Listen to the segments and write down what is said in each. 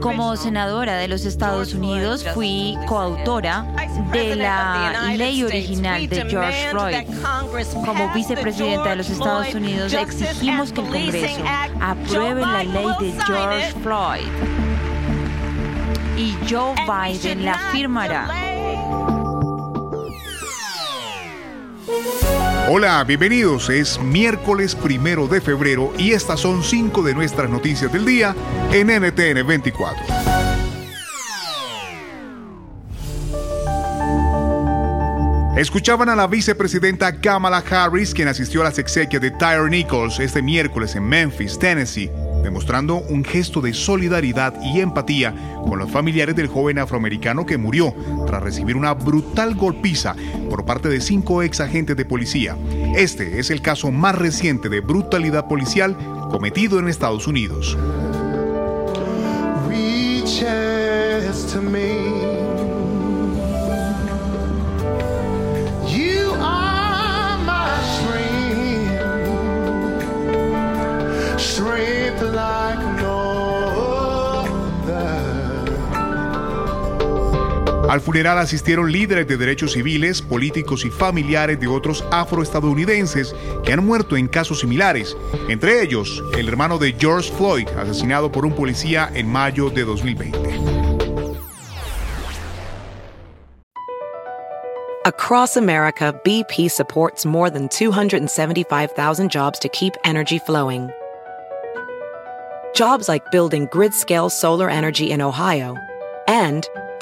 Como senadora de los Estados Unidos fui coautora de la ley original de George Floyd. Como vicepresidenta de los Estados Unidos exigimos que el Congreso apruebe la ley de George Floyd. Y Joe Biden la firmará. Hola, bienvenidos. Es miércoles primero de febrero y estas son cinco de nuestras noticias del día en NTN 24. Escuchaban a la vicepresidenta Kamala Harris, quien asistió a las exequias de Tyre Nichols este miércoles en Memphis, Tennessee demostrando un gesto de solidaridad y empatía con los familiares del joven afroamericano que murió tras recibir una brutal golpiza por parte de cinco ex agentes de policía. Este es el caso más reciente de brutalidad policial cometido en Estados Unidos. Al funeral asistieron líderes de derechos civiles, políticos y familiares de otros afroestadounidenses que han muerto en casos similares, entre ellos el hermano de George Floyd, asesinado por un policía en mayo de 2020. Across America, BP supports more than 275,000 jobs to keep energy flowing. Jobs like building grid-scale solar energy in Ohio and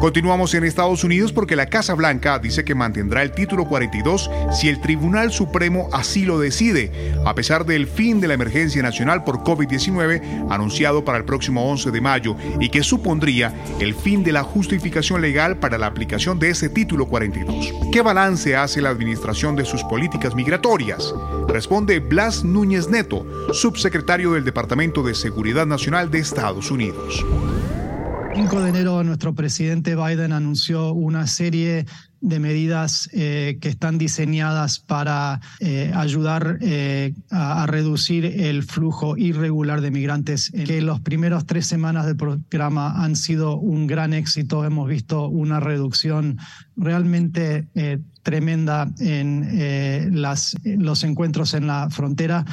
Continuamos en Estados Unidos porque la Casa Blanca dice que mantendrá el título 42 si el Tribunal Supremo así lo decide, a pesar del fin de la emergencia nacional por COVID-19 anunciado para el próximo 11 de mayo y que supondría el fin de la justificación legal para la aplicación de ese título 42. ¿Qué balance hace la administración de sus políticas migratorias? Responde Blas Núñez Neto, subsecretario del Departamento de Seguridad Nacional de Estados Unidos. 5 de enero nuestro presidente Biden anunció una serie de medidas eh, que están diseñadas para eh, ayudar eh, a, reducir el flujo irregular de migrantes, que los primeros tres semanas del programa han sido un gran éxito. Hemos visto una reducción realmente tremenda en los encuentros en la frontera.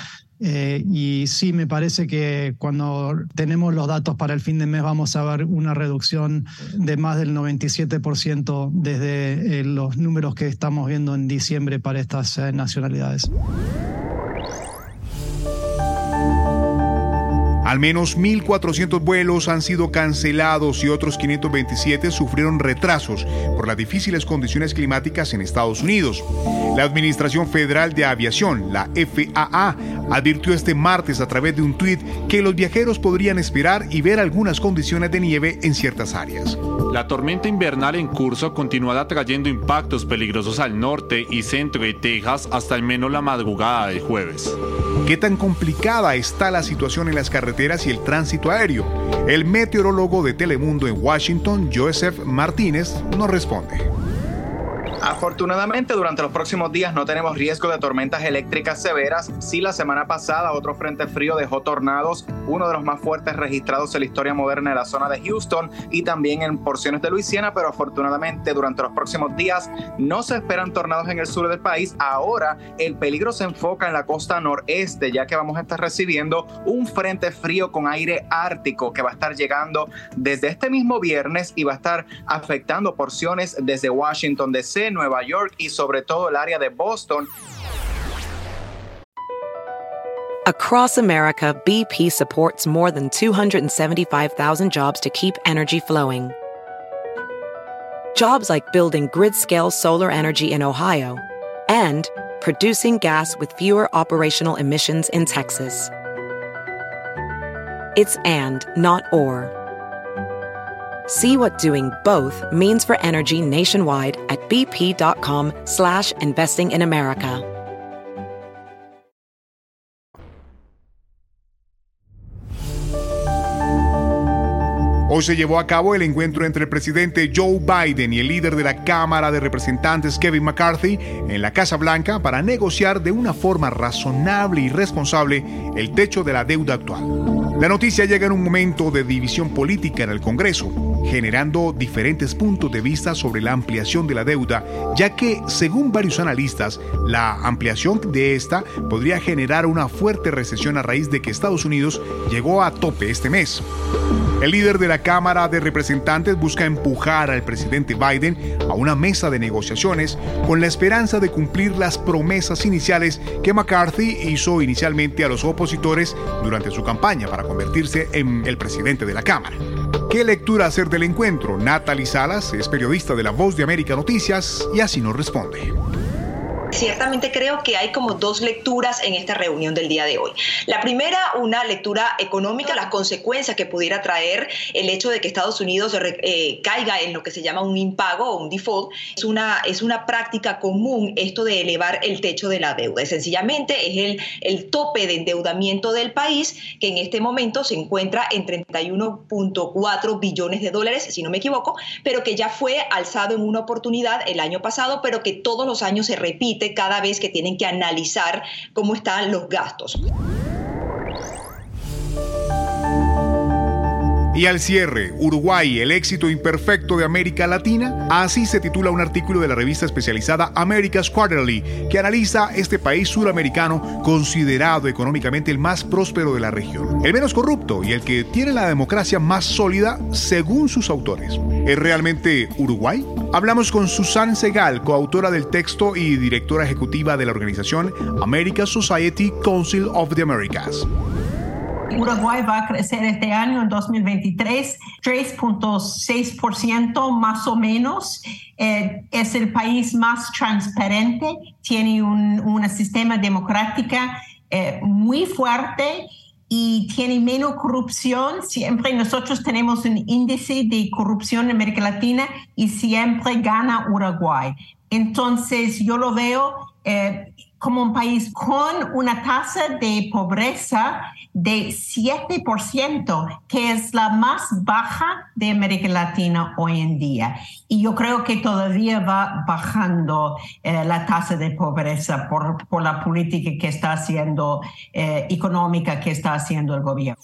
Eh, y sí, me parece que cuando tenemos los datos para el fin de mes vamos a ver una reducción de más del 97% desde eh, los números que estamos viendo en diciembre para estas eh, nacionalidades. Al menos 1.400 vuelos han sido cancelados y otros 527 sufrieron retrasos por las difíciles condiciones climáticas en Estados Unidos. La Administración Federal de Aviación, la FAA, advirtió este martes a través de un tuit que los viajeros podrían esperar y ver algunas condiciones de nieve en ciertas áreas. La tormenta invernal en curso continuará trayendo impactos peligrosos al norte y centro de Texas hasta al menos la madrugada del jueves. ¿Qué tan complicada está la situación en las carreteras y el tránsito aéreo? El meteorólogo de Telemundo en Washington, Joseph Martínez, nos responde. Afortunadamente, durante los próximos días no tenemos riesgo de tormentas eléctricas severas. Sí, la semana pasada otro frente frío dejó tornados, uno de los más fuertes registrados en la historia moderna de la zona de Houston y también en porciones de Luisiana, pero afortunadamente durante los próximos días no se esperan tornados en el sur del país. Ahora el peligro se enfoca en la costa noreste, ya que vamos a estar recibiendo un frente frío con aire ártico que va a estar llegando desde este mismo viernes y va a estar afectando porciones desde Washington DC, Nueva York y sobre todo el área de Boston. Across America, BP supports more than 275,000 jobs to keep energy flowing. Jobs like building grid-scale solar energy in Ohio and producing gas with fewer operational emissions in Texas. It's and, not or. See what doing both means for energy nationwide at bp.com slash investing in America. Hoy se llevó a cabo el encuentro entre el presidente Joe Biden y el líder de la Cámara de Representantes Kevin McCarthy en la Casa Blanca para negociar de una forma razonable y responsable el techo de la deuda actual. La noticia llega en un momento de división política en el Congreso, generando diferentes puntos de vista sobre la ampliación de la deuda, ya que, según varios analistas, la ampliación de esta podría generar una fuerte recesión a raíz de que Estados Unidos llegó a tope este mes. El líder de la Cámara de Representantes busca empujar al presidente Biden a una mesa de negociaciones con la esperanza de cumplir las promesas iniciales que McCarthy hizo inicialmente a los opositores durante su campaña para convertirse en el presidente de la Cámara. ¿Qué lectura hacer del encuentro? Natalie Salas es periodista de La Voz de América Noticias y así nos responde. Ciertamente creo que hay como dos lecturas en esta reunión del día de hoy. La primera, una lectura económica, las consecuencias que pudiera traer el hecho de que Estados Unidos eh, caiga en lo que se llama un impago o un default. Es una, es una práctica común esto de elevar el techo de la deuda. Sencillamente es el, el tope de endeudamiento del país que en este momento se encuentra en 31.4 billones de dólares, si no me equivoco, pero que ya fue alzado en una oportunidad el año pasado, pero que todos los años se repite cada vez que tienen que analizar cómo están los gastos. Y al cierre, Uruguay, el éxito imperfecto de América Latina. Así se titula un artículo de la revista especializada America's Quarterly, que analiza este país suramericano considerado económicamente el más próspero de la región, el menos corrupto y el que tiene la democracia más sólida según sus autores. ¿Es realmente Uruguay? Hablamos con Susan Segal, coautora del texto y directora ejecutiva de la organización American Society Council of the Americas. Uruguay va a crecer este año, en 2023, 3.6% más o menos. Eh, es el país más transparente, tiene un, sistema democrático eh, muy fuerte y tiene menos corrupción. Siempre nosotros tenemos un índice de corrupción en América Latina y siempre gana Uruguay. Entonces yo lo veo eh, como un país con una tasa de pobreza de 7%, que es la más baja de América Latina hoy en día. Y yo creo que todavía va bajando eh, la tasa de pobreza por, por, la política que está haciendo, eh, económica que está haciendo el gobierno.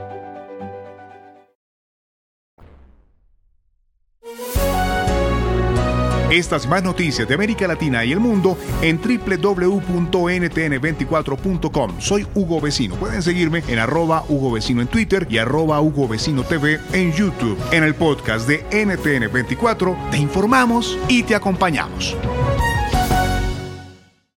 Estas más noticias de América Latina y el mundo en www.ntn24.com. Soy Hugo Vecino. Pueden seguirme en arroba Hugo Vecino en Twitter y arroba Hugo Vecino TV en YouTube. En el podcast de NTN24 te informamos y te acompañamos.